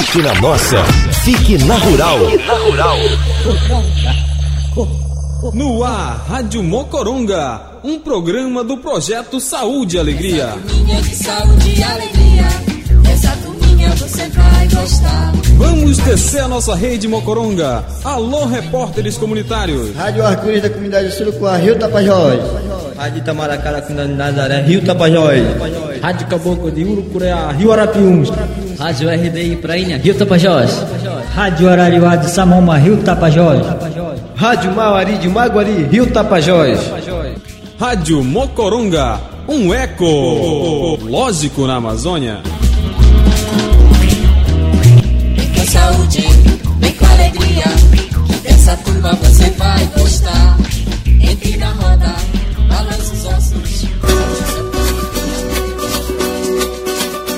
Fique na nossa. Fique na Rural. Na Rural. No ar, Rádio Mocoronga, um programa do projeto Saúde e Alegria. Turminha de saúde e alegria, essa turminha você vai gostar. Vamos descer a nossa rede Mocoronga. Alô, repórteres comunitários. Rádio Arco-Íris da comunidade Surucuá, Rio Tapajós. Rádio Itamaracá da comunidade Nazaré, Rio Tapajós. Rádio Caboclo de Urucureá, Rio Arapiuns. Rádio RDI Prainha, Rio Tapajós. Rádio Arariuá de Samoma, Rio Tapajós. Rádio Mauari de Maguari, Rio Tapajós. Rádio Mocoronga, um eco lógico na Amazônia. Vem com saúde, vem com alegria, dessa turma você vai gostar.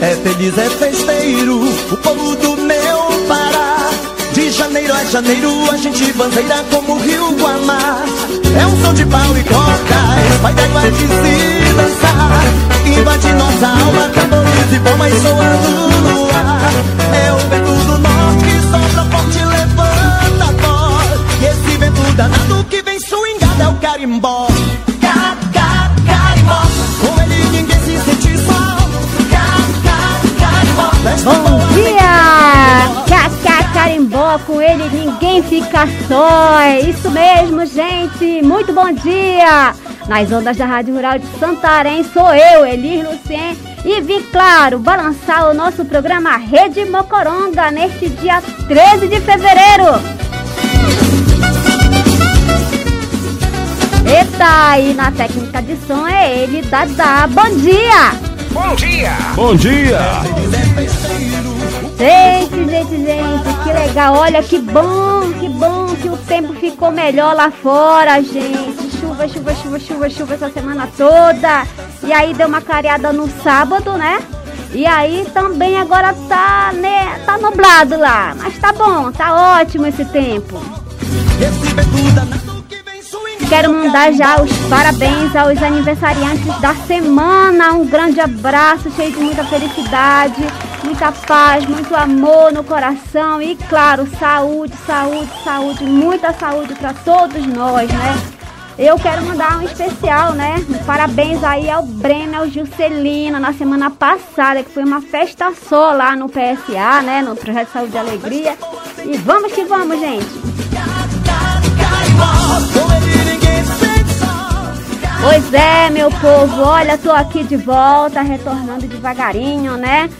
É feliz, é festeiro, o povo do meu Pará. De janeiro a janeiro a gente bandeira como o rio Guamá. É um som de pau e coca, vai da igual de se dançar. Invade nossa alma, tambores e bombas soando no ar. É o vento do norte que sopra forte, levanta a voz. E esse vento danado que vem swingado é o carimbó. Ca, ca, carimbó, com ele ninguém se sente só. Bom dia! Cacá Carimbó, com ele ninguém fica só. É isso mesmo, gente. Muito bom dia! Nas ondas da Rádio Rural de Santarém, sou eu, Elis Lucien, e vim, claro, balançar o nosso programa Rede Mocoronga neste dia 13 de fevereiro. Eita, e na técnica de som é ele, Dadá. Bom dia! Bom dia. Gente, gente, gente, que legal. Olha que bom, que bom que o tempo ficou melhor lá fora, gente. Chuva, chuva, chuva, chuva, chuva essa semana toda. E aí deu uma clareada no sábado, né? E aí também agora tá, né, tá nublado lá. Mas tá bom, tá ótimo esse tempo. Quero mandar já os parabéns aos aniversariantes da semana. Um grande abraço, cheio de muita felicidade, muita paz, muito amor no coração e, claro, saúde, saúde, saúde, muita saúde para todos nós, né? Eu quero mandar um especial, né? Parabéns aí ao Breno, ao Juscelina, na semana passada, que foi uma festa só lá no PSA, né? No Projeto Saúde e Alegria. E vamos que vamos, gente! Pois é, meu povo, olha, tô aqui de volta, retornando devagarinho, né?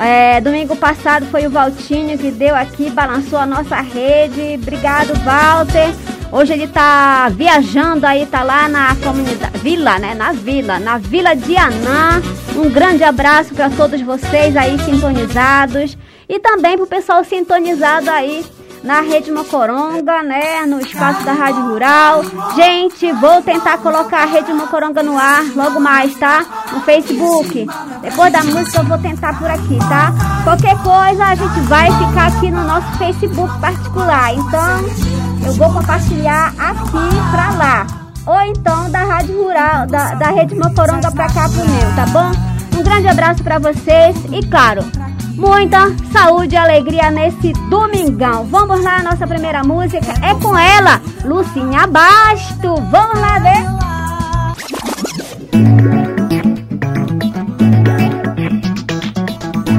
É, domingo passado foi o Valtinho que deu aqui, balançou a nossa rede. Obrigado, Walter. Hoje ele tá viajando aí, tá lá na comunidade, vila, né? Na vila, na Vila de Anã. Um grande abraço para todos vocês aí sintonizados e também pro pessoal sintonizado aí na Rede Mocoronga, né? No espaço da Rádio Rural. Gente, vou tentar colocar a Rede Mocoronga no ar logo mais, tá? No Facebook. Depois da música eu vou tentar por aqui, tá? Qualquer coisa a gente vai ficar aqui no nosso Facebook particular. Então, eu vou compartilhar aqui pra lá. Ou então da Rádio Rural, da, da Rede Mocoronga pra cá pro meu, tá bom? Um grande abraço pra vocês e claro, muita saúde e alegria nesse domingão. Vamos lá, nossa primeira música é com ela, Lucinha Basto. Vamos lá ver.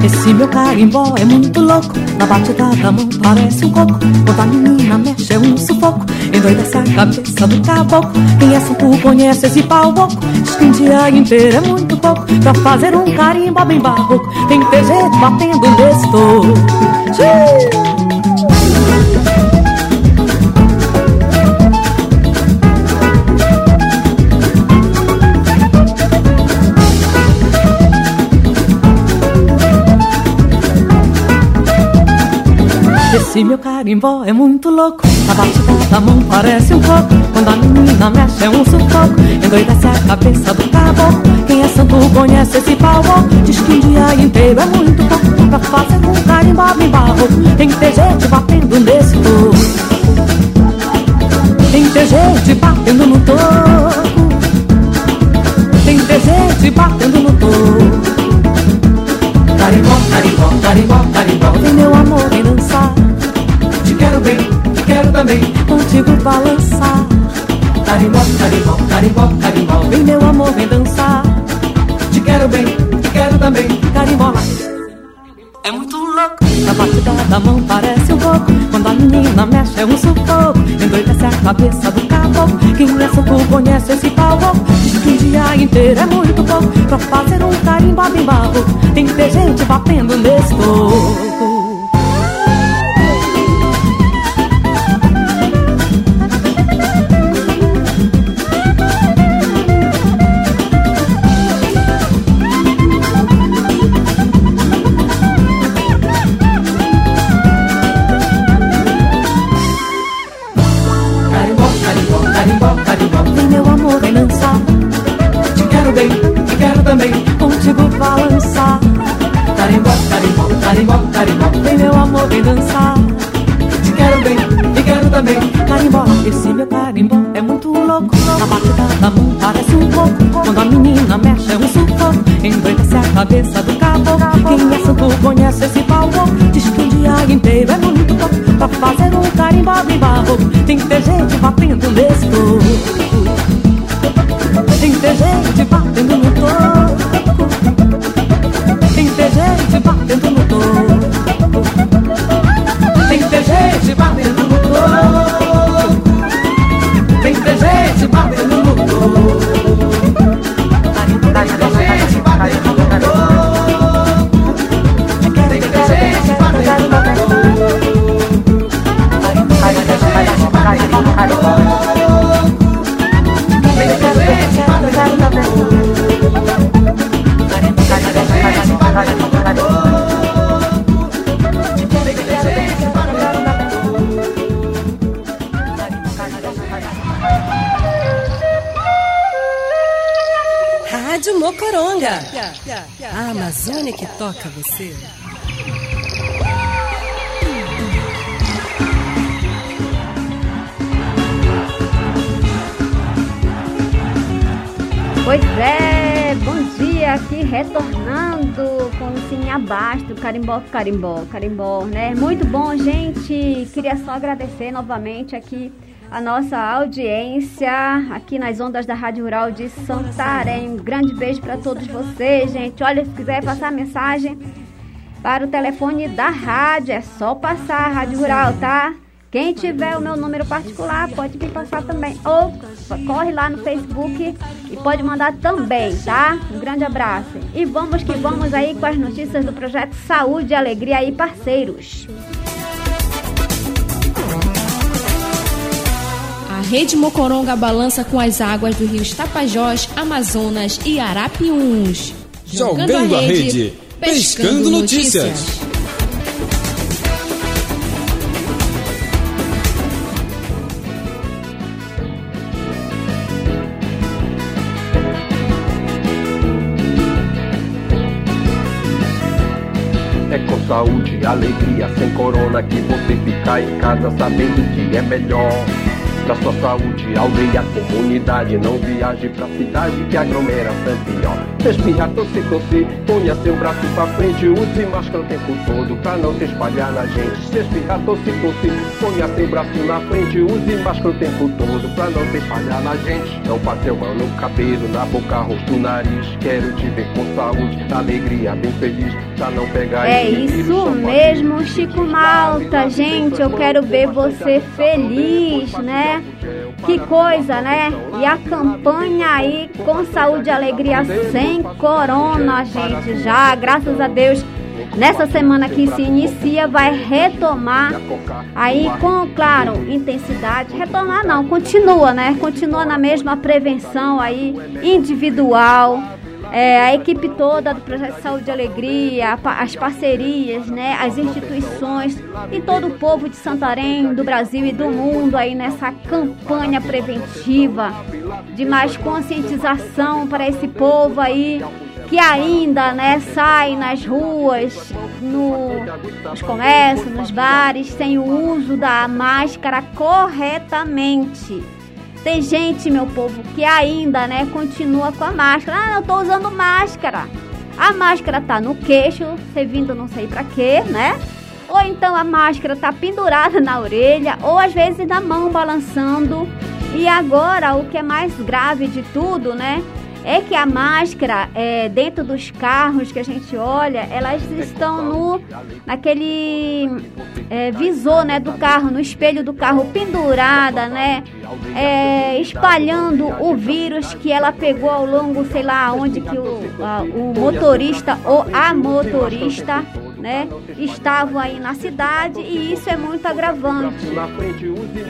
Esse meu carimbó é muito louco Na batida da mão parece um coco. Quando a menina mexe é um sufoco. Endoidece a cabeça do caboclo. Quem é santo conhece esse pau oco. Diz um dia inteiro é muito pouco. Pra fazer um carimbó bem barroco Tem que ter jeito batendo nesse Esse meu carimbó é muito louco Na batida da mão parece um coco. Quando a menina mexe é um sufoco. Endoidece a cabeça do caboclo Quem é santo conhece esse pau Diz que um dia inteiro é muito pouco Pra fazer um carimbó bem barroco Tem que ter gente batendo nesse toco Tem que ter gente batendo no toco carimbó, carimbó, vem meu amor, vem dançar. Te quero bem, te quero também, carimbó lá. É muito louco. A batida da mão parece um pouco. Quando a menina mexe é um sufoco. Endoidece a cabeça do caboclo. Quem é suco conhece esse pau Diz que um dia inteiro é muito pouco. Pra fazer um carimbó bem barro. Tem que ter gente batendo nesse toco. Cabeça toca você. Pois é, bom dia aqui retornando com o Cine Abasto, carimbó, carimbó, carimbó, né? Muito bom, gente. Queria só agradecer novamente aqui a nossa audiência aqui nas ondas da Rádio Rural de Santarém. Um grande beijo para todos vocês, gente. Olha, se quiser passar mensagem para o telefone da rádio, é só passar a Rádio Rural, tá? Quem tiver o meu número particular pode me passar também. Ou corre lá no Facebook e pode mandar também, tá? Um grande abraço. E vamos que vamos aí com as notícias do projeto Saúde e Alegria aí, parceiros. Rede Mocoronga balança com as águas do rio Tapajós, Amazonas e Arapiuns. Jogando, Jogando a rede, rede pescando, pescando notícias. notícias. saúde, alegria, sem corona que você fica em casa sabendo que é melhor. Pra sua saúde, aldeia, comunidade, não viaje pra cidade que aglomera sempre, ó. Espirra, tosse, tosse, ponha seu braço pra frente, use máscara o tempo todo pra não se espalhar na gente. Se espirra, tosse, tosse, ponha seu braço na frente, use máscara o tempo todo pra não se espalhar na gente. Não a mão no cabelo, na boca, rosto, nariz. Quero te ver com saúde, alegria, bem feliz, pra não pegar É isso mesmo, Chico Malta, gente, eu quero ver você feliz, né? Que coisa, né? E a campanha aí com saúde e alegria sem corona, gente, já, graças a Deus. Nessa semana que se inicia, vai retomar aí com, claro, intensidade. Retomar não, continua, né? Continua na mesma prevenção aí individual é, a equipe toda do Projeto Saúde e Alegria, as parcerias, né, as instituições e todo o povo de Santarém, do Brasil e do mundo aí nessa campanha preventiva de mais conscientização para esse povo aí que ainda né, sai nas ruas, no, nos comércios, nos bares, sem o uso da máscara corretamente. Tem gente, meu povo, que ainda, né, continua com a máscara. Ah, eu tô usando máscara. A máscara tá no queixo, servindo não sei pra quê, né? Ou então a máscara tá pendurada na orelha, ou às vezes na mão balançando. E agora, o que é mais grave de tudo, né? É que a máscara, é, dentro dos carros que a gente olha, elas estão no naquele é, visor, né, do carro, no espelho do carro pendurada, né, é, espalhando o vírus que ela pegou ao longo, sei lá, onde que o, a, o motorista ou a motorista né, estavam aí na cidade e isso é muito agravante.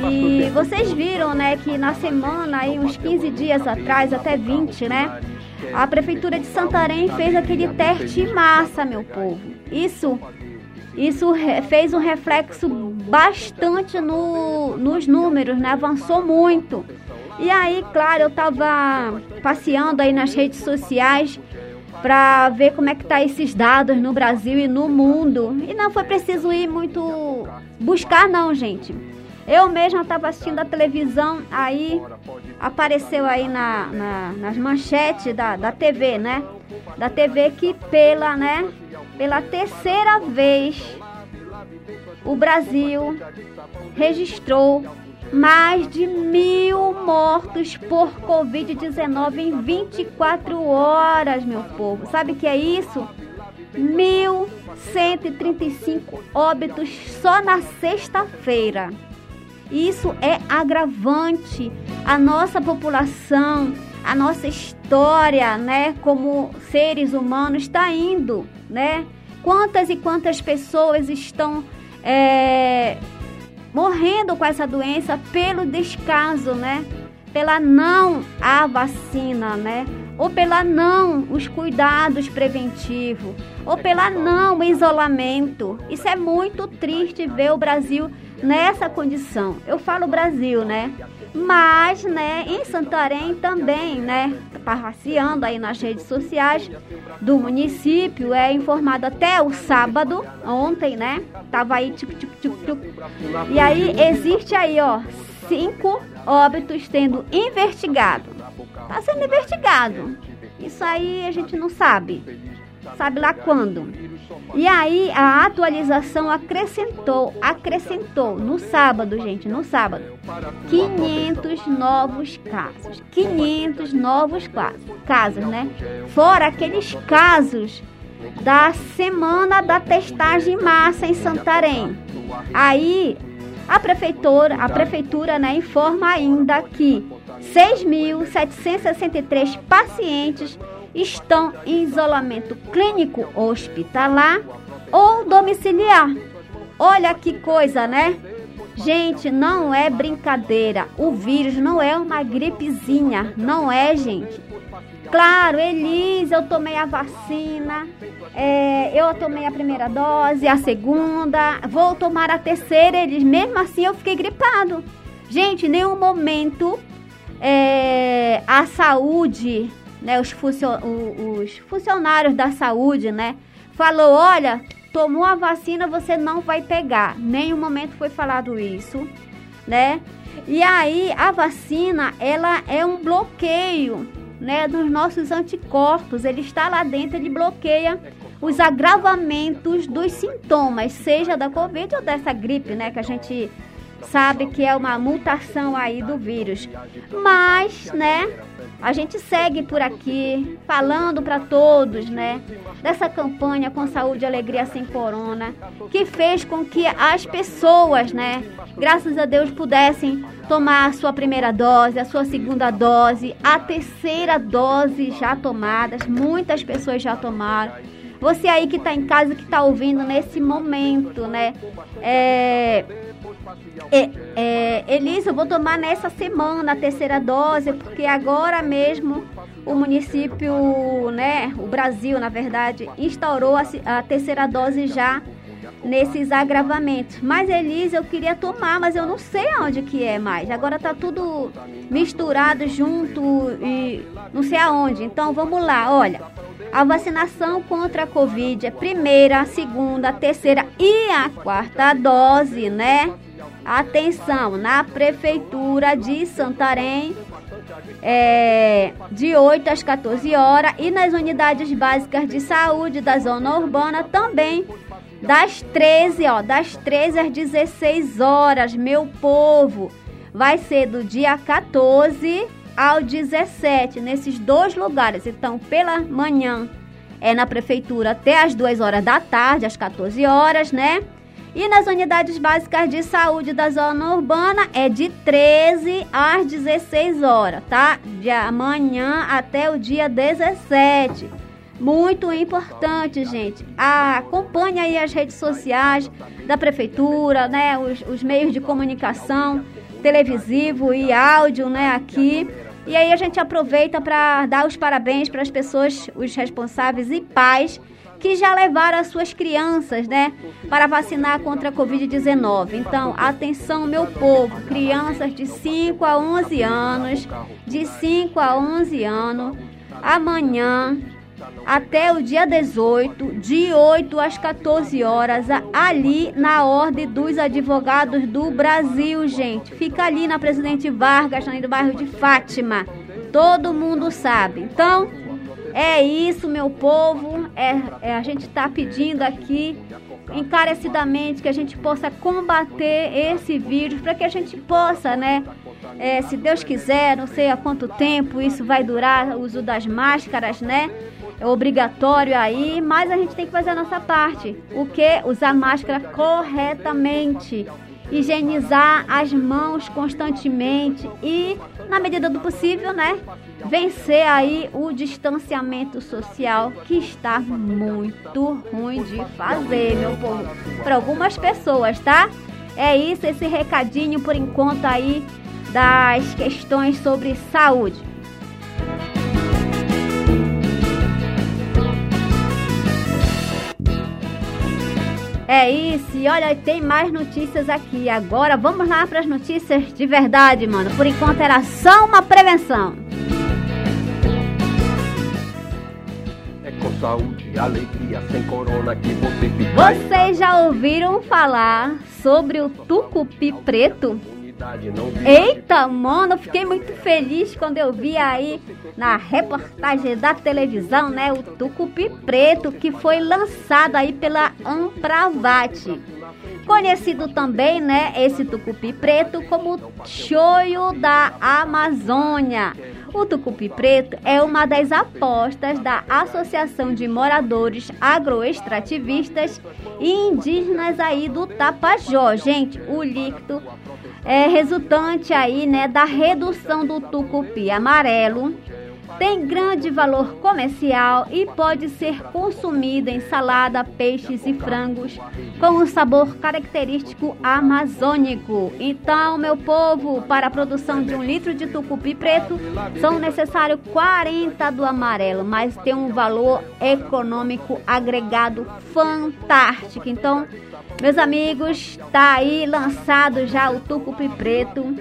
E vocês viram, né, que na semana aí uns 15 dias atrás, até 20, né, a prefeitura de Santarém fez aquele teste em massa, meu povo. Isso isso fez um reflexo bastante no, nos números, né? Avançou muito. E aí, claro, eu estava passeando aí nas redes sociais para ver como é que tá esses dados no Brasil e no mundo. E não foi preciso ir muito buscar não, gente. Eu mesma estava assistindo a televisão, aí apareceu aí na, na, nas manchetes da, da TV, né? Da TV que pela, né? Pela terceira vez o Brasil registrou mais de mil mortos por Covid-19 em 24 horas, meu povo. Sabe o que é isso? 1.135 óbitos só na sexta-feira. Isso é agravante. A nossa população, a nossa história, né, como seres humanos, está indo, né? Quantas e quantas pessoas estão é, morrendo com essa doença pelo descaso, né? Pela não a vacina, né? Ou pela não os cuidados preventivos, ou pela não o isolamento. Isso é muito triste ver o Brasil nessa condição. Eu falo Brasil, né? Mas, né, em Santarém também, né, passeando aí nas redes sociais do município, é informado até o sábado, ontem, né, tava aí, tchuc, tchuc, tchuc, tchuc. e aí existe aí, ó, cinco óbitos sendo investigado. Tá sendo investigado. Isso aí a gente não sabe. Sabe lá quando? E aí a atualização acrescentou, acrescentou no sábado, gente, no sábado, 500 novos casos. 500 novos casos, né? Fora aqueles casos da semana da testagem massa em Santarém. Aí a prefeitura, a prefeitura, né, informa ainda que 6.763 pacientes estão em isolamento clínico hospitalar ou domiciliar. Olha que coisa, né? Gente, não é brincadeira. O vírus não é uma gripezinha, não é, gente. Claro, Elise, eu tomei a vacina, é, eu tomei a primeira dose, a segunda, vou tomar a terceira, eles mesmo assim eu fiquei gripado. Gente, nenhum momento é, a saúde né, os, os funcionários da saúde, né, falou, olha, tomou a vacina, você não vai pegar. Nenhum momento foi falado isso, né? E aí a vacina, ela é um bloqueio, né, dos nossos anticorpos. Ele está lá dentro, ele bloqueia os agravamentos dos sintomas, seja da Covid ou dessa gripe, né, que a gente sabe que é uma mutação aí do vírus. Mas, né, a gente segue por aqui falando para todos, né, dessa campanha com saúde e alegria sem corona, que fez com que as pessoas, né, graças a Deus pudessem tomar a sua primeira dose, a sua segunda dose, a terceira dose já tomadas, muitas pessoas já tomaram. Você aí que está em casa, que está ouvindo nesse momento, né? É, é, é, Elisa, eu vou tomar nessa semana a terceira dose, porque agora mesmo o município, né, o Brasil, na verdade, instaurou a, a terceira dose já nesses agravamentos. Mas Elisa, eu queria tomar, mas eu não sei onde que é mais. Agora tá tudo misturado junto e não sei aonde. Então vamos lá, olha. A vacinação contra a Covid é primeira, segunda, terceira e a quarta dose, né? Atenção, na Prefeitura de Santarém é, de 8 às 14 horas e nas unidades básicas de saúde da zona urbana também das 13, ó, das 13 às 16 horas, meu povo. Vai ser do dia 14 ao 17, nesses dois lugares. Então, pela manhã é na prefeitura até as 2 horas da tarde, às 14 horas, né? E nas unidades básicas de saúde da zona urbana é de 13 às 16 horas, tá? De amanhã até o dia 17. Muito importante, gente. Acompanhe aí as redes sociais da prefeitura, né? Os, os meios de comunicação, televisivo e áudio, né? Aqui. E aí a gente aproveita para dar os parabéns para as pessoas, os responsáveis e pais que já levaram as suas crianças, né, para vacinar contra a Covid-19. Então, atenção, meu povo, crianças de 5 a 11 anos, de 5 a 11 anos, amanhã até o dia 18, de 8 às 14 horas, ali na Ordem dos Advogados do Brasil, gente. Fica ali na Presidente Vargas, no bairro de Fátima. Todo mundo sabe. Então, é isso, meu povo. É, é a gente está pedindo aqui encarecidamente que a gente possa combater esse vírus para que a gente possa, né? É, se Deus quiser, não sei há quanto tempo isso vai durar, o uso das máscaras, né? É obrigatório aí, mas a gente tem que fazer a nossa parte. O que? Usar máscara corretamente higienizar as mãos constantemente e, na medida do possível, né, vencer aí o distanciamento social que está muito ruim de fazer, meu povo, para algumas pessoas, tá? É isso, esse recadinho por enquanto aí das questões sobre saúde. É isso, e olha, tem mais notícias aqui. Agora vamos lá para as notícias de verdade, mano. Por enquanto era só uma prevenção. Saúde, alegria, sem corona que você fica. Vocês já ouviram falar sobre o tucupi preto? Eita, mano, fiquei muito feliz quando eu vi aí na reportagem da televisão, né, o tucupi preto que foi lançado aí pela Ampravate. Conhecido também, né, esse tucupi preto como choio da Amazônia. O tucupi preto é uma das apostas da Associação de Moradores Agroextrativistas e Indígenas aí do Tapajós. Gente, o líquido é resultante aí, né, da redução do tucupi amarelo tem grande valor comercial e pode ser consumido em salada, peixes e frangos com um sabor característico amazônico. Então, meu povo, para a produção de um litro de tucupi preto são necessários 40 do amarelo, mas tem um valor econômico agregado fantástico. Então, meus amigos, tá aí lançado já o tucupi preto.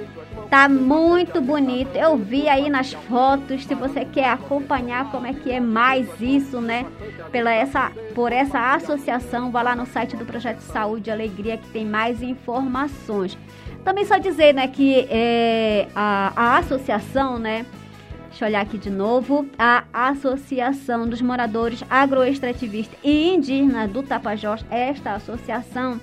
Tá muito bonito. Eu vi aí nas fotos. Se você quer acompanhar como é que é mais isso, né? Pela essa, por essa associação, vá lá no site do Projeto Saúde e Alegria que tem mais informações. Também só dizer, né, que é, a, a associação, né? Deixa eu olhar aqui de novo. A Associação dos Moradores Agroextrativistas e Indígenas do Tapajós, esta associação,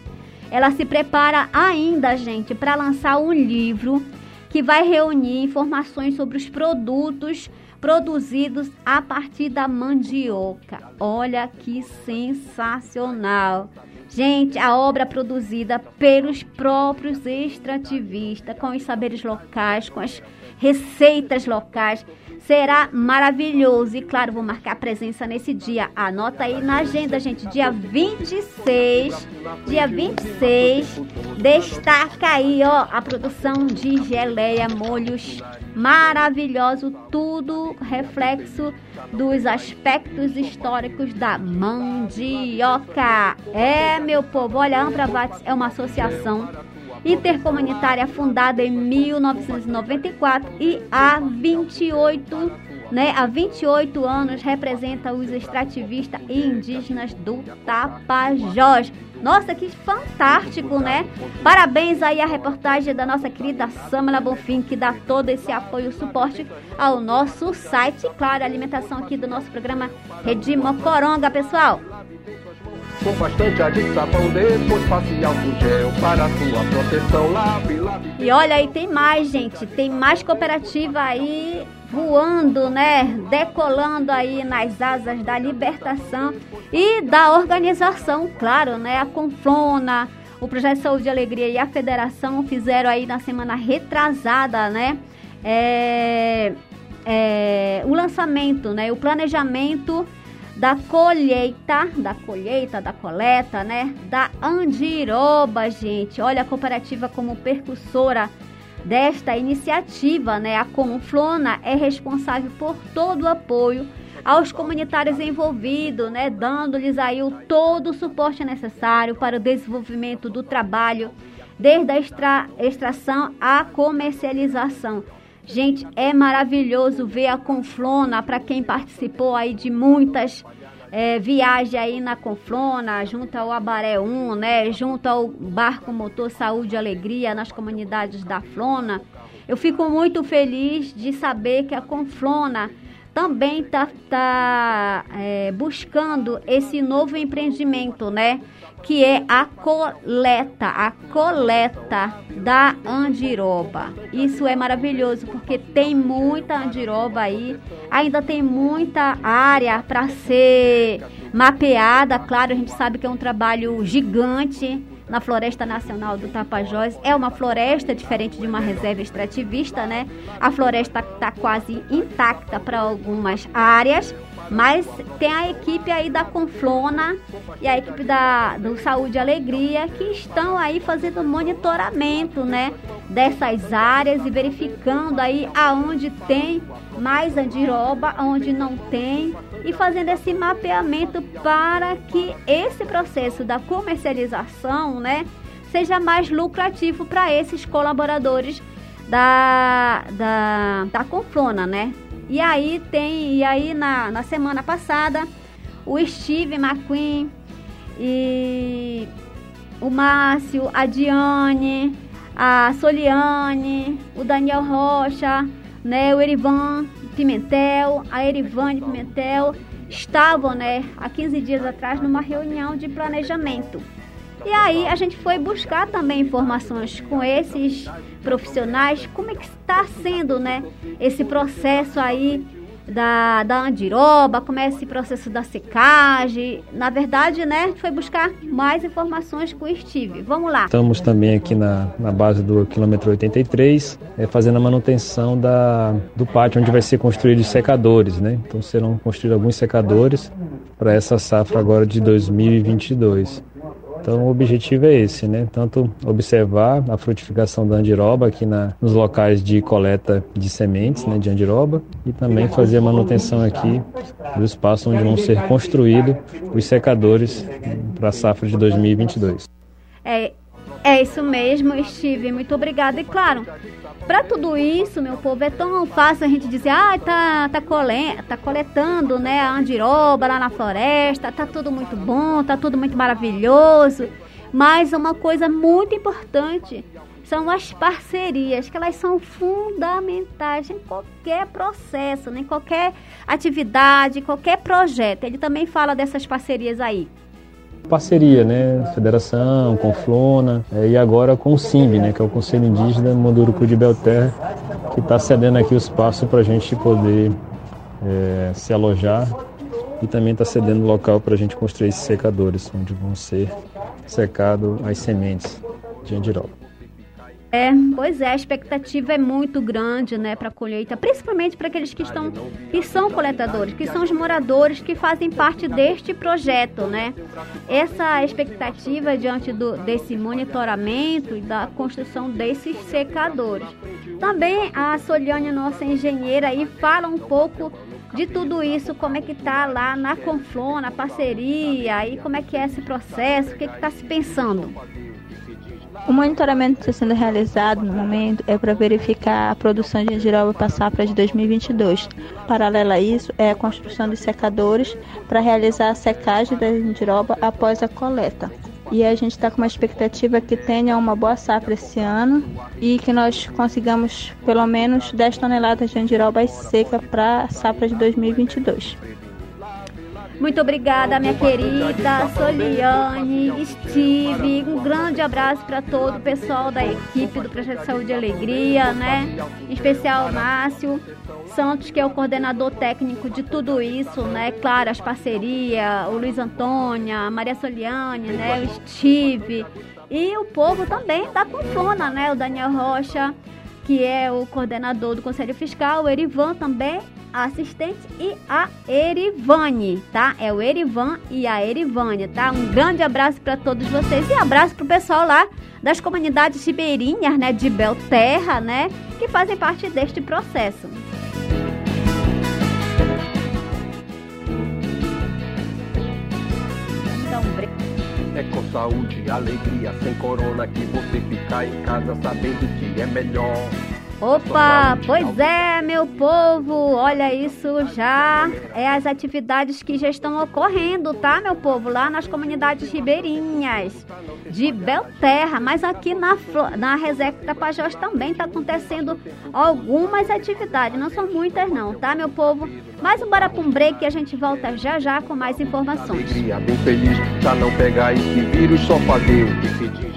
ela se prepara ainda, gente, para lançar um livro que vai reunir informações sobre os produtos produzidos a partir da mandioca. Olha que sensacional! Gente, a obra produzida pelos próprios extrativistas, com os saberes locais, com as receitas locais, será maravilhoso. E claro, vou marcar presença nesse dia. Anota aí na agenda, gente. Dia 26. Dia 26. Destaca aí, ó, a produção de geleia, molhos maravilhoso, tudo reflexo dos aspectos históricos da mandioca. É, meu povo, olha, a Ambravates é uma associação intercomunitária fundada em 1994 e há 28 né, há 28 anos representa os extrativistas e indígenas do Tapajós. Nossa, que fantástico, né? Parabéns aí à reportagem da nossa querida Samela Bonfim, que dá todo esse apoio e suporte ao nosso site. Claro, a alimentação aqui do nosso programa Rede Mocoronga, pessoal. Com bastante sabão, depois passe álcool gel para sua proteção. Lave, lave. E olha aí, tem mais, gente. Tem mais cooperativa aí voando, né? Decolando aí nas asas da libertação e da organização, claro, né? A Conflona, o Projeto Saúde e Alegria e a Federação fizeram aí na semana retrasada, né? É, é, o lançamento, né? O planejamento da colheita, da colheita, da coleta, né? Da andiroba, gente. Olha a cooperativa como percussora desta iniciativa, né? A Conflona é responsável por todo o apoio aos comunitários envolvidos, né? Dando-lhes aí o todo o suporte necessário para o desenvolvimento do trabalho, desde a extra, extração à comercialização. Gente, é maravilhoso ver a Conflona para quem participou aí de muitas é, viagens aí na Conflona, junto ao Abaré 1, né? Junto ao Barco Motor Saúde e Alegria nas comunidades da Flona. Eu fico muito feliz de saber que a Conflona também está tá, é, buscando esse novo empreendimento, né? Que é a coleta, a coleta da andiroba. Isso é maravilhoso porque tem muita andiroba aí, ainda tem muita área para ser mapeada. Claro, a gente sabe que é um trabalho gigante na Floresta Nacional do Tapajós. É uma floresta diferente de uma reserva extrativista, né? A floresta está quase intacta para algumas áreas, mas tem a equipe aí da Conflona e a equipe da do Saúde e Alegria que estão aí fazendo monitoramento, né, dessas áreas e verificando aí aonde tem mais andiroba, aonde não tem e fazendo esse mapeamento para que esse processo da comercialização, né, seja mais lucrativo para esses colaboradores da, da, da Conflona, né? E aí tem, e aí na, na semana passada, o Steve McQueen e o Márcio, a Diane, a Soliane, o Daniel Rocha, né, o Erivan Pimentel, a Erivane Pimentel, estavam, né, há 15 dias atrás numa reunião de planejamento. E aí a gente foi buscar também informações com esses profissionais, como é que está sendo, né, esse processo aí da, da andiroba, como é esse processo da secagem. Na verdade, né, foi buscar mais informações com o Steve. Vamos lá. Estamos também aqui na, na base do quilômetro 83, é, fazendo a manutenção da, do pátio onde vai ser construídos secadores, né? Então serão construídos alguns secadores para essa safra agora de 2022. Então o objetivo é esse, né? Tanto observar a frutificação da andiroba aqui na, nos locais de coleta de sementes, né, de andiroba, e também fazer a manutenção aqui do espaço onde vão ser construídos os secadores para a safra de 2022. É, é isso mesmo, Steve. Muito obrigada. E claro, para tudo isso, meu povo, é tão fácil a gente dizer, ah, tá, tá, cole, tá coletando, né, a andiroba lá na floresta, tá tudo muito bom, tá tudo muito maravilhoso. Mas uma coisa muito importante são as parcerias, que elas são fundamentais em qualquer processo, né, em qualquer atividade, qualquer projeto. Ele também fala dessas parcerias aí parceria, né? Federação, Conflona é, e agora com o SIMB, né? Que é o Conselho Indígena Munduruku de Belterra, que está cedendo aqui o espaço para a gente poder é, se alojar e também está cedendo local para a gente construir esses secadores, onde vão ser secadas as sementes de andiroba. É, pois é, a expectativa é muito grande, né, para a colheita, principalmente para aqueles que estão que são coletadores, que são os moradores que fazem parte deste projeto, né? Essa expectativa diante do, desse monitoramento e da construção desses secadores. Também a Soliane, nossa engenheira, aí fala um pouco de tudo isso, como é que tá lá na Conflon, na parceria, e como é que é esse processo, o que está se pensando. O monitoramento que está sendo realizado no momento é para verificar a produção de andiroba para safra de 2022. Paralela a isso, é a construção de secadores para realizar a secagem da andiroba após a coleta. E a gente está com uma expectativa que tenha uma boa safra esse ano e que nós consigamos pelo menos 10 toneladas de andiroba seca para a safra de 2022. Muito obrigada, minha querida Soliane, Steve. Um grande abraço para todo o pessoal da equipe do Projeto Saúde e Alegria, né? Em especial o Márcio Santos, que é o coordenador técnico de tudo isso, né? Claro, as parcerias, o Luiz Antônia, a Maria Soliane, né? O Steve. E o povo também da Confona, né? O Daniel Rocha, que é o coordenador do Conselho Fiscal, o Erivan também assistente e a Erivane, tá? É o Erivan e a Erivane, tá? Um grande abraço para todos vocês e abraço pro pessoal lá das comunidades ribeirinhas, né, de Belterra, né, que fazem parte deste processo. Então, é com saúde alegria, sem corona, que você fica em casa sabendo que é melhor. Opa, pois é, meu povo, olha isso já é as atividades que já estão ocorrendo, tá, meu povo, lá nas comunidades ribeirinhas de Belterra, mas aqui na, na Reserva Tapajós também está acontecendo algumas atividades, não são muitas não, tá, meu povo? Mas bora para um break e a gente volta já já com mais informações. Alegria, bem feliz, não pegar esse vírus, só o que se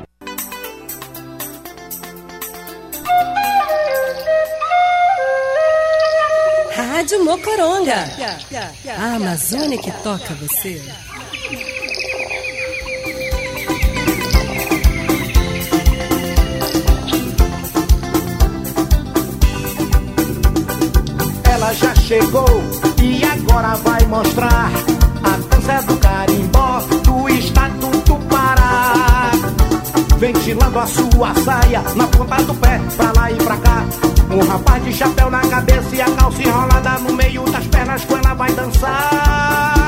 Mocoronga. A Amazônia que toca você. Ela já chegou e agora vai mostrar a dança do carimbó do estado do Pará. Ventilando a sua saia na ponta do pé, pra lá e pra cá. Um rapaz de chapéu na cabeça e a calça enrolada no meio das pernas com ela vai dançar.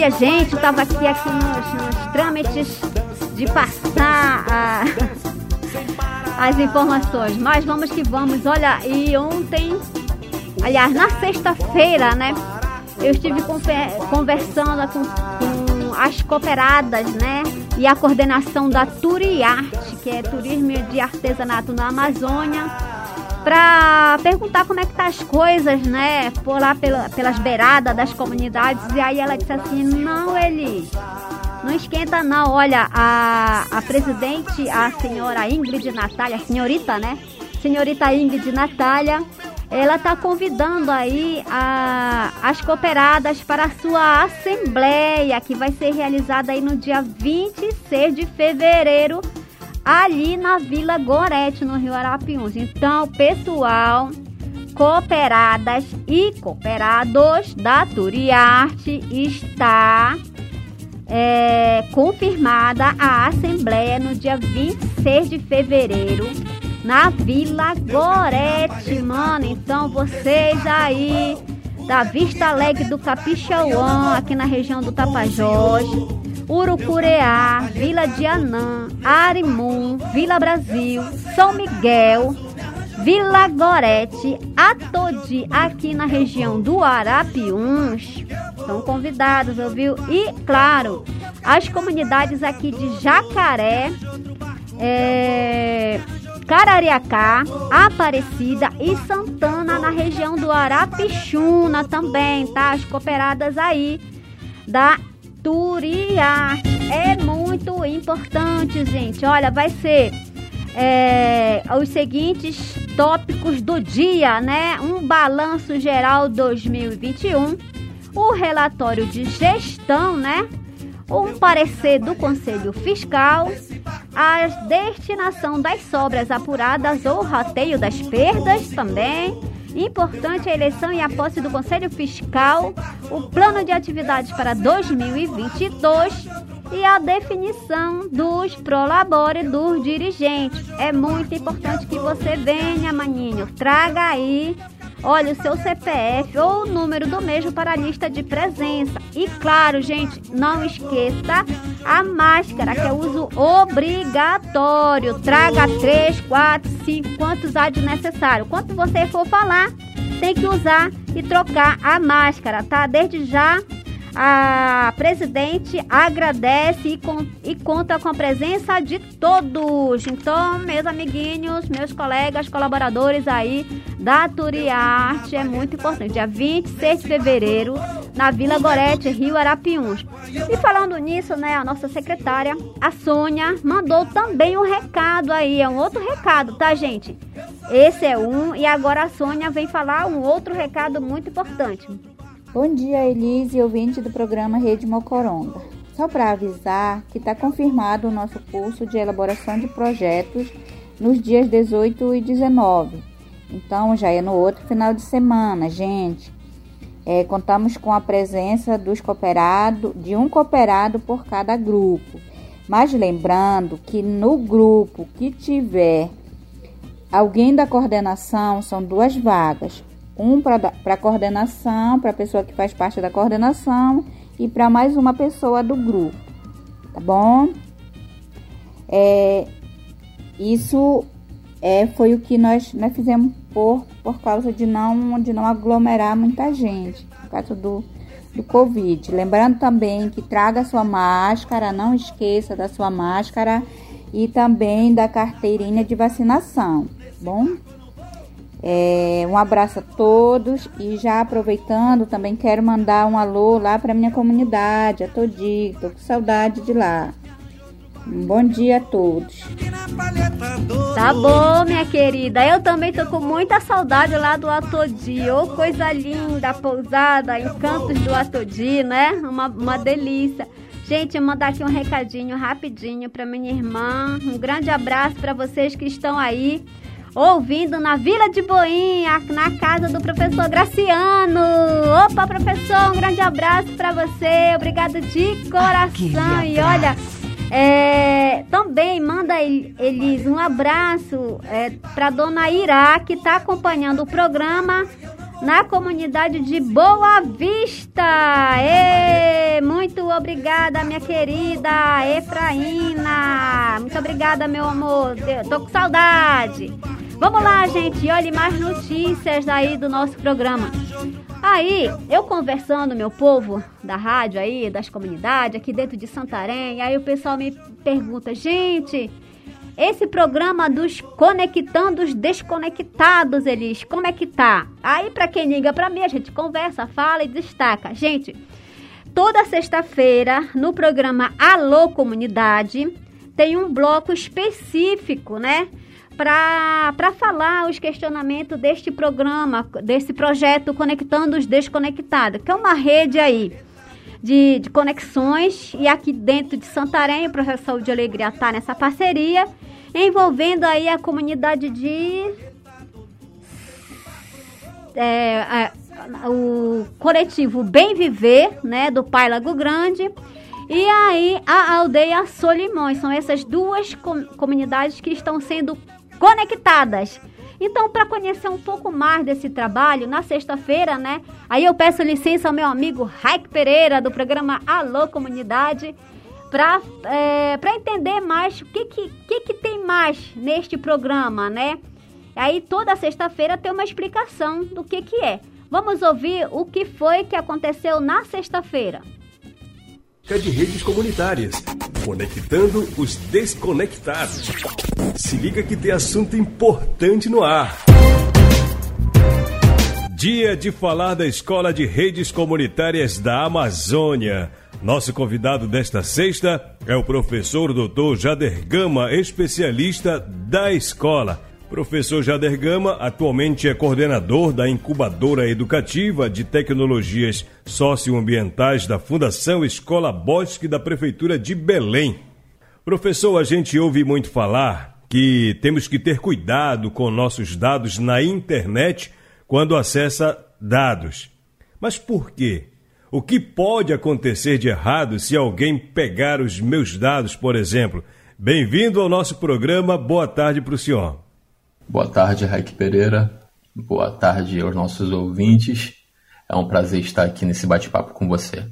Dia, gente. Eu tava aqui, aqui nos, nos trâmites de passar a- as informações. Mas vamos que vamos. Olha, e ontem, aliás, na sexta-feira, né? Eu estive conversando com, com as cooperadas, né? E a coordenação da Turiarte, que é Turismo de Artesanato na Amazônia para perguntar como é que as coisas, né, por lá pela- pelas beiradas das comunidades. E aí ela disse assim, não, Eli, não esquenta não. Olha, a, a presidente, a senhora Ingrid Natália, senhorita, né, senhorita Ingrid Natália, ela está convidando aí a, as cooperadas para a sua assembleia, que vai ser realizada aí no dia 26 de fevereiro, ali na Vila Gorete, no Rio Arapiuns. Então, pessoal, cooperadas e cooperados da Turiarte está é, confirmada a assembleia no dia 26 de fevereiro na Vila Gorete, mano. Então vocês aí da Vista Alegre do Capixauã, aqui na região do Tapajós, Urucureá, Vila de Anã, Arimum, Vila Brasil, São Miguel, Vila Gorete, Atodi, aqui na região do Arapiuns. Estão convidados, ouviu? E, claro, as comunidades aqui de Jacaré, é, Carariacá, Aparecida e Santana na região do Arapixuna também, tá? As cooperadas aí da Turiá. É muito importante, gente. Olha, vai ser é, os seguintes tópicos do dia, né? Um balanço geral 2021, o relatório de gestão, né? Um parecer do Conselho Fiscal, a destinação das sobras apuradas ou rateio das perdas também. Importante a eleição e a posse do Conselho Fiscal, o plano de atividades para 2022 e a definição dos prolabore dos dirigentes. É muito importante que você venha, maninho, traga aí Olha o seu CPF ou o número do mesmo para a lista de presença. E claro, gente, não esqueça a máscara, que é uso obrigatório. Traga 3, 4, 5, quantos há de necessário. Quanto você for falar, tem que usar e trocar a máscara, tá? Desde já a presidente agradece e, e, conta com a presença de todos. Então, meus amiguinhos, meus colegas, colaboradores aí da Turiarte, é muito importante. Dia 26 de fevereiro, na Vila Gorete, Rio Arapiuns. E falando nisso, né, a nossa secretária, a Sônia, mandou também um recado aí. É um outro recado, tá, gente? Esse é um, e agora a Sônia vem falar um outro recado muito importante. Bom dia, Elise, ouvinte do programa Rede Mocoronga. Só para avisar que está confirmado o nosso curso de elaboração de projetos nos dias 18 e 19. Então, já é no outro final de semana, gente. É, contamos com a presença dos cooperados, de um cooperado por cada grupo. Mas lembrando que no grupo que tiver alguém da coordenação, são duas vagas um para coordenação, para a pessoa que faz parte da coordenação e para mais uma pessoa do grupo, tá bom? É, isso é, foi o que nós, nós fizemos por, por causa de não, de não aglomerar muita gente, por causa do, do Covid. Lembrando também que traga sua máscara, não esqueça da sua máscara e também da carteirinha de vacinação, tá bom? É, um abraço a todos e já aproveitando também quero mandar um alô lá para minha comunidade, a Todi, tô com saudade de lá. Um bom dia a todos. Tá bom, minha querida. Eu também tô com muita saudade lá do Atodi. Ô, oh, coisa linda, pousada, encantos do Atodi, né? Uma, uma delícia. Gente, mandar aqui um recadinho rapidinho para minha irmã. Um grande abraço para vocês que estão aí ouvindo na Vila de Boinha, na casa do professor Graciano. Opa, professor, um grande abraço para você. Obrigado de coração. E olha, é, também manda Elis um abraço é, para dona Irá, que está acompanhando o programa na comunidade de Boa Vista. Ê, muito obrigada, minha querida Efraína. Muito obrigada, meu amor. Tô com saudade. Vamos lá, gente. Olhe mais notícias aí do nosso programa. Aí, eu conversando, meu povo da rádio aí, das comunidades, aqui dentro de Santarém, aí o pessoal me pergunta, gente, esse programa dos conectando os desconectados, eles, como é que tá? Aí, para quem liga para mim, a gente conversa, fala e destaca. Gente, toda sexta-feira, no programa Alô Comunidade, tem um bloco específico, né? para falar os questionamentos deste programa, desse projeto Conectando os Desconectados, que é uma rede aí de, de conexões e aqui dentro de Santarém, o Projeto Saúde e Alegria está nessa parceria, envolvendo aí a comunidade de é, a, o coletivo Bem Viver, né, do Pai Lago Grande, e aí a aldeia Solimões. São essas duas com, comunidades que estão sendo conectadas. Então, para conhecer um pouco mais desse trabalho, na sexta-feira, né? Aí eu peço licença ao meu amigo Raik Pereira, do programa Alô Comunidade, para é, entender mais o que, que, que, que tem mais neste programa, né? Aí toda sexta-feira tem uma explicação do que, que é. Vamos ouvir o que foi que aconteceu na sexta-feira. De redes comunitárias, conectando os desconectados. Se liga que tem assunto importante no ar. Dia de falar da Escola de Redes Comunitárias da Amazônia. Nosso convidado desta sexta é o professor Dr. Jader Gama, especialista da escola. Professor Jader Gama atualmente é coordenador da incubadora educativa de tecnologias socioambientais da Fundação Escola Bosque da Prefeitura de Belém. Professor, a gente ouve muito falar que temos que ter cuidado com nossos dados na internet quando acessa dados. Mas por quê? O que pode acontecer de errado se alguém pegar os meus dados, por exemplo? Bem-vindo ao nosso programa. Boa tarde para o senhor. Boa tarde, Raik Pereira. Boa tarde aos nossos ouvintes. É um prazer estar aqui nesse bate-papo com você.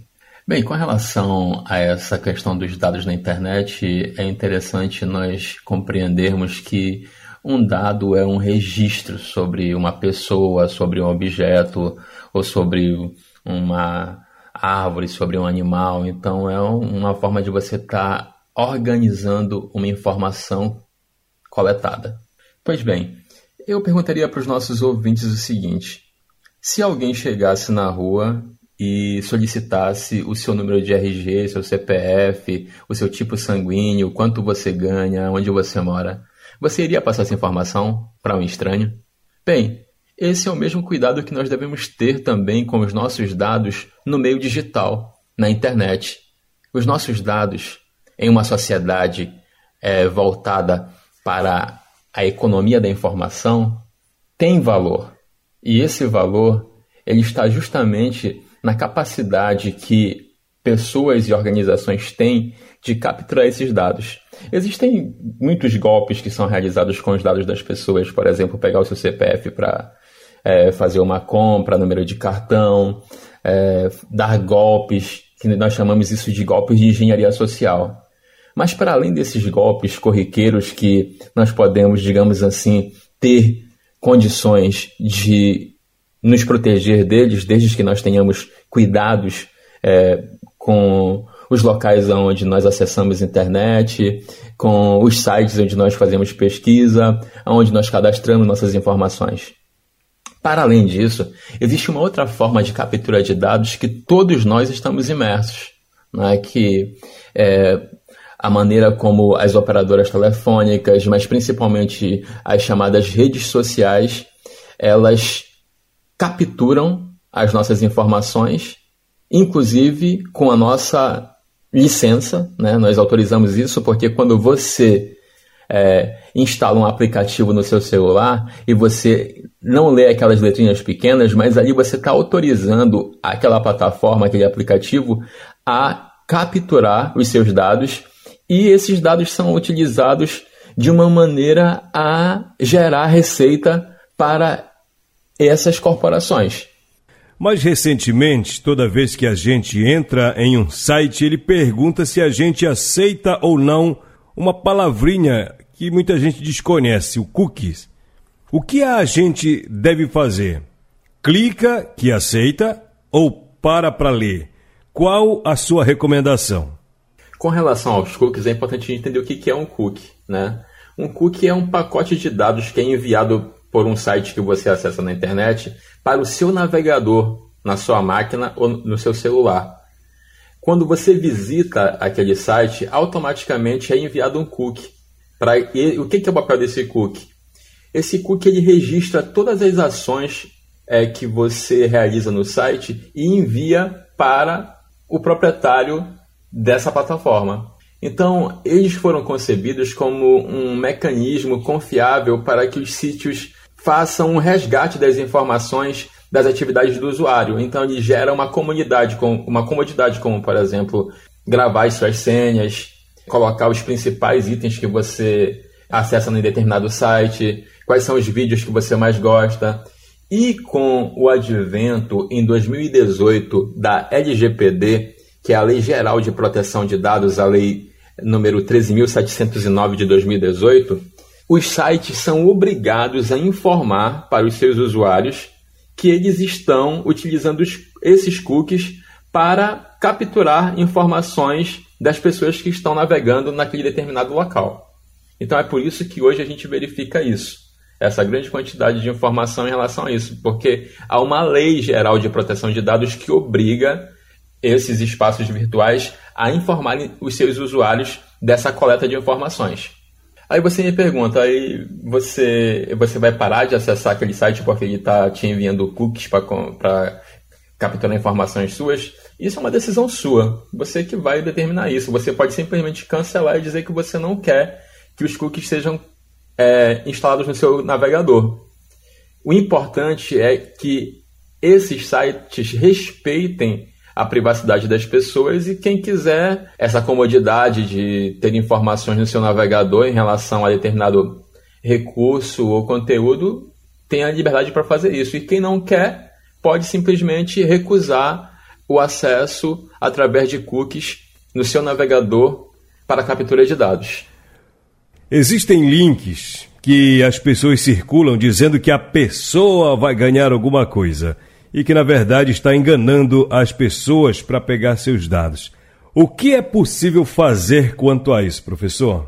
Bem, com relação a essa questão dos dados na internet, é interessante nós compreendermos que um dado é um registro sobre uma pessoa, sobre um objeto ou sobre uma árvore, sobre um animal. Então, é uma forma de você estar tá organizando uma informação coletada. Pois bem, eu perguntaria para os nossos ouvintes o seguinte: se alguém chegasse na rua e solicitasse o seu número de RG, seu CPF, o seu tipo sanguíneo, quanto você ganha, onde você mora, você iria passar essa informação para um estranho? Bem, esse é o mesmo cuidado que nós devemos ter também com os nossos dados no meio digital, na internet. Os nossos dados em uma sociedade é, voltada para a economia da informação tem valor. E esse valor ele está justamente na capacidade que pessoas e organizações têm de capturar esses dados. Existem muitos golpes que são realizados com os dados das pessoas, por exemplo, pegar o seu CPF para é, fazer uma compra, número de cartão, é, dar golpes, que nós chamamos isso de golpes de engenharia social. Mas para além desses golpes corriqueiros que nós podemos, digamos assim, ter condições de nos proteger deles, desde que nós tenhamos cuidados é, com os locais onde nós acessamos internet, com os sites onde nós fazemos pesquisa, onde nós cadastramos nossas informações. Para além disso, existe uma outra forma de captura de dados que todos nós estamos imersos, né? que é, a maneira como as operadoras telefônicas, mas principalmente as chamadas redes sociais, elas capturam as nossas informações, inclusive com a nossa licença, né? Nós autorizamos isso porque quando você é, instala um aplicativo no seu celular e você não lê aquelas letrinhas pequenas, mas ali você está autorizando aquela plataforma, aquele aplicativo a capturar os seus dados e esses dados são utilizados de uma maneira a gerar receita para essas corporações. Mas recentemente, toda vez que a gente entra em um site, ele pergunta se a gente aceita ou não uma palavrinha que muita gente desconhece, o cookies. O que a gente deve fazer? Clica que aceita ou para para ler? Qual a sua recomendação? Com relação aos cookies, é importante entender o que é um cookie. Né? Um cookie é um pacote de dados que é enviado por um site que você acessa na internet para o seu navegador, na sua máquina ou no seu celular. Quando você visita aquele site, automaticamente é enviado um cookie. Pra, o que é o papel desse cookie? Esse cookie ele registra todas as ações é, que você realiza no site e envia para o proprietário dessa plataforma. Então, eles foram concebidos como um mecanismo confiável para que os sítios façam um resgate das informações das atividades do usuário. Então, ele gera uma comunidade, com uma comodidade, como, por exemplo, gravar as suas senhas, colocar os principais itens que você acessa em determinado site, quais são os vídeos que você mais gosta. E com o advento em 2018 da LGPD, que é a Lei Geral de Proteção de Dados, a Lei número 13.709 de 2018, os sites são obrigados a informar para os seus usuários que eles estão utilizando esses cookies para capturar informações das pessoas que estão navegando naquele determinado local. Então é por isso que hoje a gente verifica isso, essa grande quantidade de informação em relação a isso, porque há uma lei geral de proteção de dados que obriga esses espaços virtuais a informarem os seus usuários dessa coleta de informações. Aí você me pergunta, aí você, você vai parar de acessar aquele site porque ele está te enviando cookies para capturar informações suas? Isso é uma decisão sua. Você que vai determinar isso. Você pode simplesmente cancelar e dizer que você não quer que os cookies sejam é, instalados no seu navegador. O importante é que esses sites respeitem a privacidade das pessoas e quem quiser essa comodidade de ter informações no seu navegador em relação a determinado recurso ou conteúdo tem a liberdade para fazer isso. E quem não quer pode simplesmente recusar o acesso através de cookies no seu navegador para captura de dados. Existem links que as pessoas circulam dizendo que a pessoa vai ganhar alguma coisa e que na verdade está enganando as pessoas para pegar seus dados. O que é possível fazer quanto a isso, professor?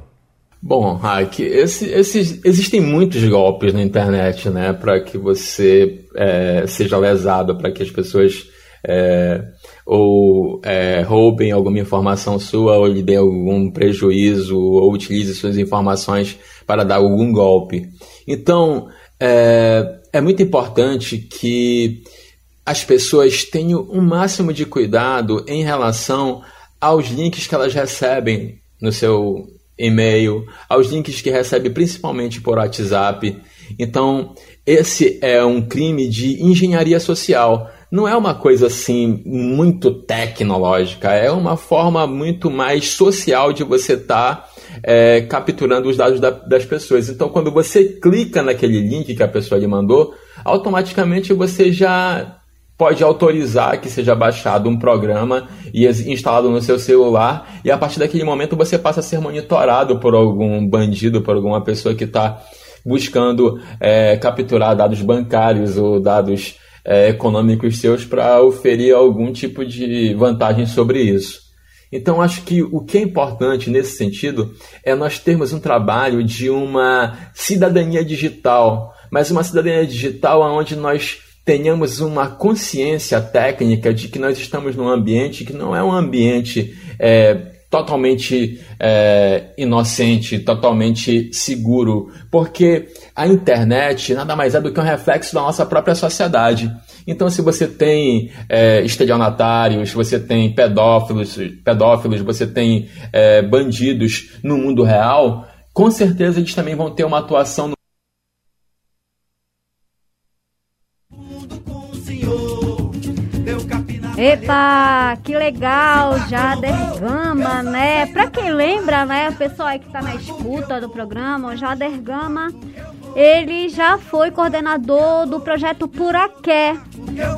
Bom, Hack, esse, esses, existem muitos golpes na internet, né, para que você é, seja lesado, para que as pessoas é, ou é, roubem alguma informação sua, ou lhe dêem algum prejuízo, ou utilize suas informações para dar algum golpe. Então, é, é muito importante que as pessoas tenham um máximo de cuidado em relação aos links que elas recebem no seu e-mail, aos links que recebem principalmente por WhatsApp. Então, esse é um crime de engenharia social. Não é uma coisa assim muito tecnológica, é uma forma muito mais social de você estar tá, é, capturando os dados da, das pessoas. Então, quando você clica naquele link que a pessoa lhe mandou, automaticamente você já pode autorizar que seja baixado um programa e instalado no seu celular, e a partir daquele momento você passa a ser monitorado por algum bandido, por alguma pessoa que está buscando é, capturar dados bancários ou dados é, econômicos seus para oferir algum tipo de vantagem sobre isso. Então, acho que o que é importante nesse sentido é nós termos um trabalho de uma cidadania digital, mas uma cidadania digital onde nós tenhamos uma consciência técnica de que nós estamos num ambiente que não é um ambiente é, totalmente é, inocente, totalmente seguro, porque a internet nada mais é do que um reflexo da nossa própria sociedade. Então, se você tem é, estelionatários, você tem pedófilos, pedófilos você tem é, bandidos no mundo real, com certeza eles também vão ter uma atuação no Epa, que legal, Jader Gama, né? Pra quem lembra, né, o pessoal aí que tá na escuta do programa, o Jader Gama, ele já foi coordenador do projeto Puraqué,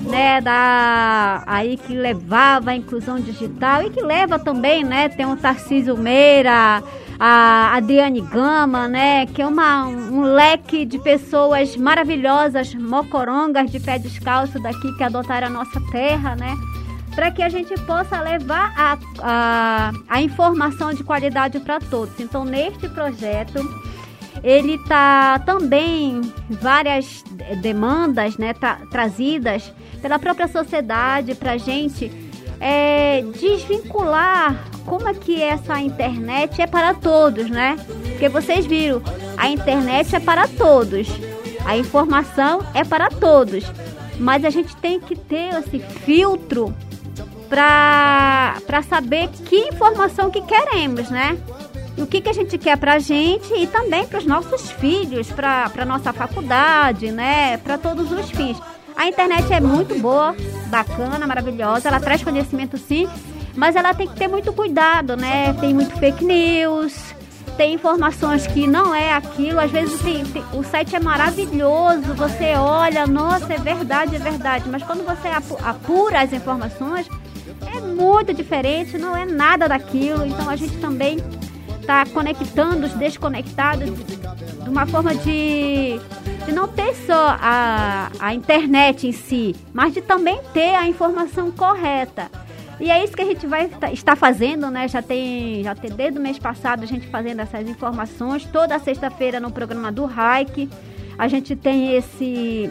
né, da aí que levava a inclusão digital e que leva também, né, tem o Tarcísio Meira, a Adriane Gama, né, que é uma, um leque de pessoas maravilhosas, mocorongas de pé descalço daqui que adotaram a nossa terra, né, para que a gente possa levar a, a, a informação de qualidade para todos. Então, neste projeto, ele tá também várias demandas, né, tra trazidas pela própria sociedade para a gente é, desvincular como é que essa internet é para todos, né? Porque vocês viram, a internet é para todos, a informação é para todos, mas a gente tem que ter esse filtro para saber que informação que queremos, né? o que, que a gente quer para a gente e também para os nossos filhos, para a nossa faculdade, né? Para todos os fins. A internet é muito boa, bacana, maravilhosa, ela traz conhecimento sim, mas ela tem que ter muito cuidado, né? Tem muito fake news, tem informações que não é aquilo, às vezes tem, tem, o site é maravilhoso, você olha, nossa, é verdade, é verdade, mas quando você apura as informações, é muito diferente, não é nada daquilo, então a gente também está conectando os desconectados de uma forma de, de não ter só a, a internet em si, mas de também ter a informação correta. E é isso que a gente vai estar fazendo, né? Já tem, já tem desde o mês passado a gente fazendo essas informações. Toda sexta-feira no programa do Hike, a gente tem esse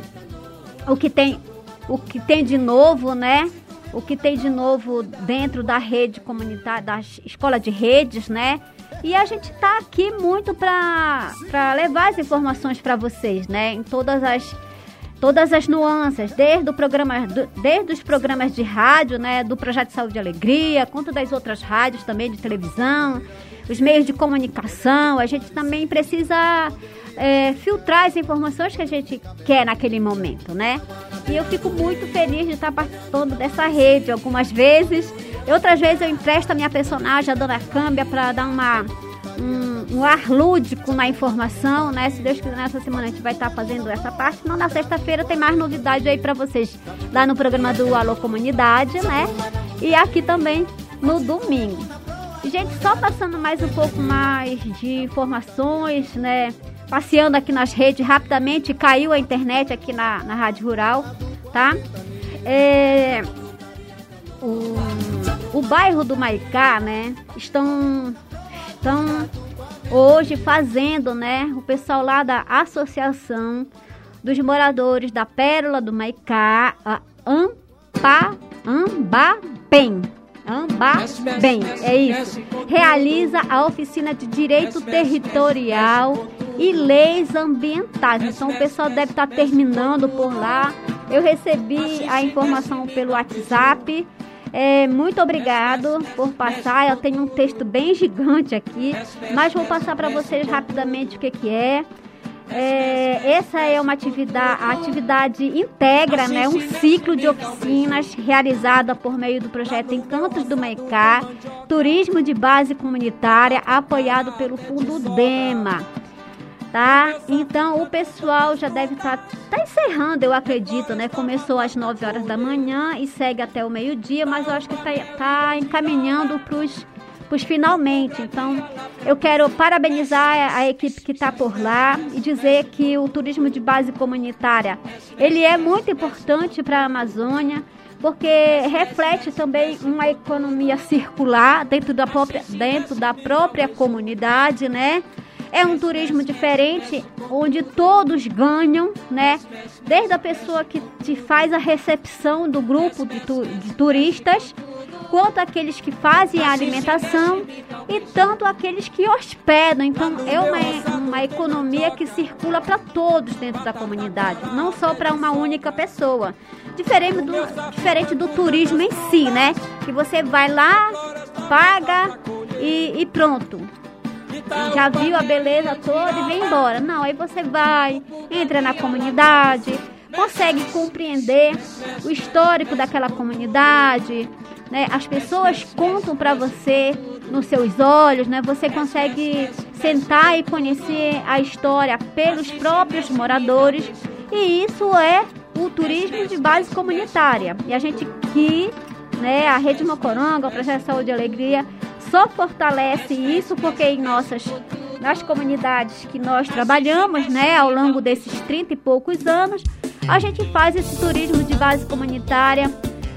o que tem o que tem de novo, né? O que tem de novo dentro da rede comunitária, da escola de redes, né? E a gente está aqui muito para levar as informações para vocês, né? Em todas as todas as nuances, desde, o programa, desde os programas de rádio, né, do Projeto Saúde e Alegria, quanto das outras rádios também de televisão, os meios de comunicação. A gente também precisa é, filtrar as informações que a gente quer naquele momento, né? E eu fico muito feliz de estar participando dessa rede algumas vezes. Outras vezes eu empresto a minha personagem, a Dona Câmbia, para dar uma um, um, ar lúdico na informação, né? Se Deus quiser, nessa semana a gente vai estar fazendo essa parte. Não, na sexta-feira tem mais novidade aí para vocês lá no programa do Alô Comunidade, né? E aqui também no domingo. Gente, só passando mais um pouco mais de informações, né? Passeando aqui nas redes rapidamente, caiu a internet aqui na, na Rádio Rural, tá? É, o, o bairro do Maicá, né? Estão estão hoje fazendo, né? O pessoal lá da Associação dos Moradores da Pérola do Maicá, a Ampa, Ambapem. Ambapem, é isso. Realiza a oficina de Direito Territorial e Leis Ambientais. Então o pessoal deve estar terminando por lá. Eu recebi a informação pelo WhatsApp é, muito obrigado por passar. Eu tenho um texto bem gigante aqui, mas vou passar para vocês rapidamente o que, que é. É, essa é uma atividade, a atividade integra né, um ciclo de oficinas realizada por meio do projeto Encantos do Maicá, turismo de base comunitária, apoiado pelo Fundo DEMA tá? Então o pessoal já deve estar tá, tá encerrando, eu acredito, né? Começou às 9 horas da manhã e segue até o meio-dia, mas eu acho que está tá encaminhando para os finalmente. Então, eu quero parabenizar a equipe que está por lá e dizer que o turismo de base comunitária ele é muito importante para a Amazônia porque reflete também uma economia circular dentro da própria, dentro da própria comunidade, né? É um turismo diferente, onde todos ganham, né? Desde a pessoa que te faz a recepção do grupo de, tu, de turistas, quanto aqueles que fazem a alimentação e tanto aqueles que hospedam. Então é uma, uma economia que circula para todos dentro da comunidade, não só para uma única pessoa. Diferente do, diferente do turismo em si, né? Que você vai lá, paga e, e pronto já viu a beleza toda e vem embora. Não, aí você vai, entra na comunidade, consegue compreender o histórico daquela comunidade, né? As pessoas contam para você nos seus olhos, né? Você consegue sentar e conhecer a história pelos próprios moradores e isso é o turismo de base comunitária. E a gente aqui, né, a Rede Mocoronga, o Projeto Saúde e Alegria, só fortalece isso porque em nossas nas comunidades que nós trabalhamos, né, ao longo desses 30 e poucos anos, a gente faz esse turismo de base comunitária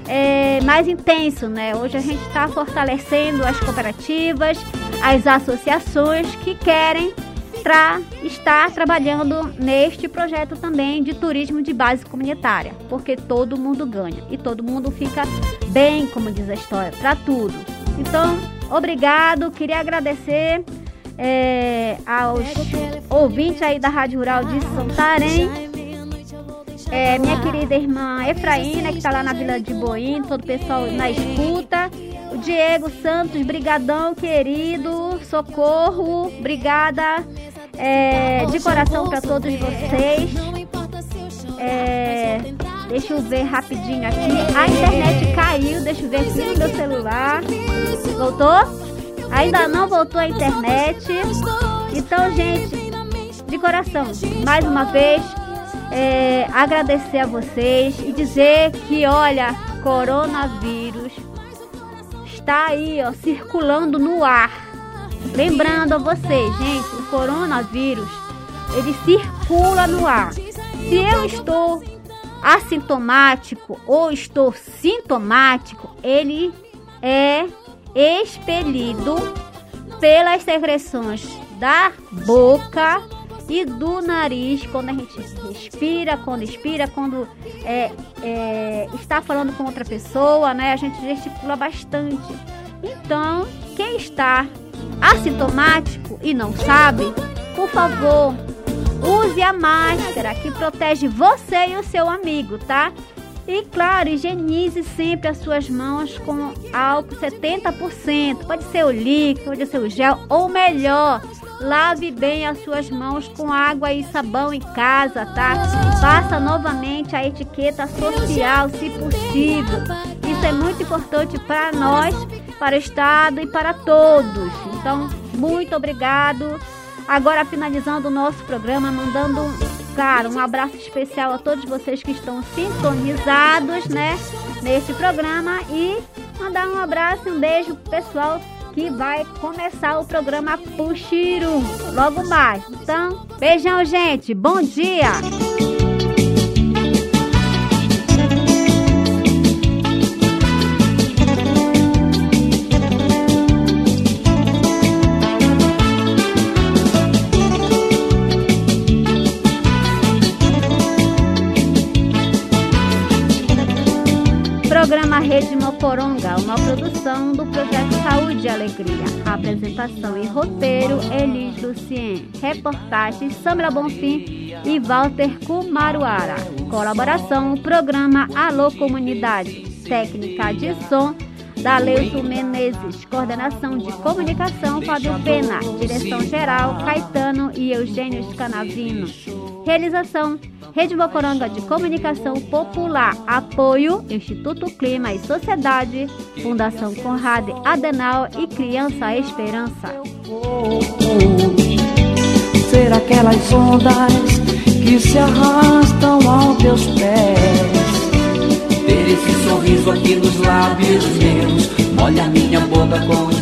é, mais intenso, né? Hoje a gente está fortalecendo as cooperativas, as associações que querem para estar trabalhando neste projeto também de turismo de base comunitária, porque todo mundo ganha e todo mundo fica bem, como diz a história, para tudo. Então, Obrigado, queria agradecer é, aos ouvintes aí da Rádio Rural de Santarém. É, minha querida irmã Efraína, que está lá na Vila de Boim, todo o pessoal na escuta. O Diego Santos, brigadão, querido. Socorro, obrigada é, de coração para todos vocês. É, deixa eu ver rapidinho aqui. A internet caiu, deixa eu ver aqui no meu celular. Voltou? Ainda não voltou a internet. Então, gente, de coração, mais uma vez, é, agradecer a vocês e dizer que, olha, coronavírus está aí, ó, circulando no ar. Lembrando a vocês, gente, o coronavírus, ele circula no ar. Se eu estou assintomático ou estou sintomático, ele é expelido pelas secreções da boca e do nariz quando a gente respira, quando expira, quando é, é, está falando com outra pessoa, né? A gente gesticula bastante. Então, quem está assintomático e não sabe, por favor, use a máscara que protege você e o seu amigo, tá? E claro, higienize sempre as suas mãos com álcool 70%. Pode ser o líquido, pode ser o gel, ou melhor, lave bem as suas mãos com água e sabão em casa, tá? Faça novamente a etiqueta social, se possível. Isso é muito importante para nós, para o Estado e para todos. Então, muito obrigado. Agora, finalizando o nosso programa, mandando Claro, um abraço especial a todos vocês que estão sintonizados, né, neste programa e mandar um abraço e um beijo pro pessoal que vai começar o programa Puxiru logo mais. Então, beijão, gente. Bom dia. Programa Rede Mocoronga, uma produção do Projeto Saúde e Alegria. Apresentação e roteiro, Elis Lucien. Reportagem, Samra Bonfim e Walter Kumaruara. Colaboração, programa Alô Comunidade. Técnica de som, Daleilson Menezes. Coordenação de comunicação, Fábio Pena. Direção geral, Caetano e Eugênio Scanavino. Realização, Rede Bocoranga de Comunicação Popular, apoio Instituto Clima e Sociedade, Fundação Conrad Adenal e Criança Esperança. Ser aquelas ondas que se arrastam aos teus pés esse sorriso aqui nos lábios meus. Molha minha boca com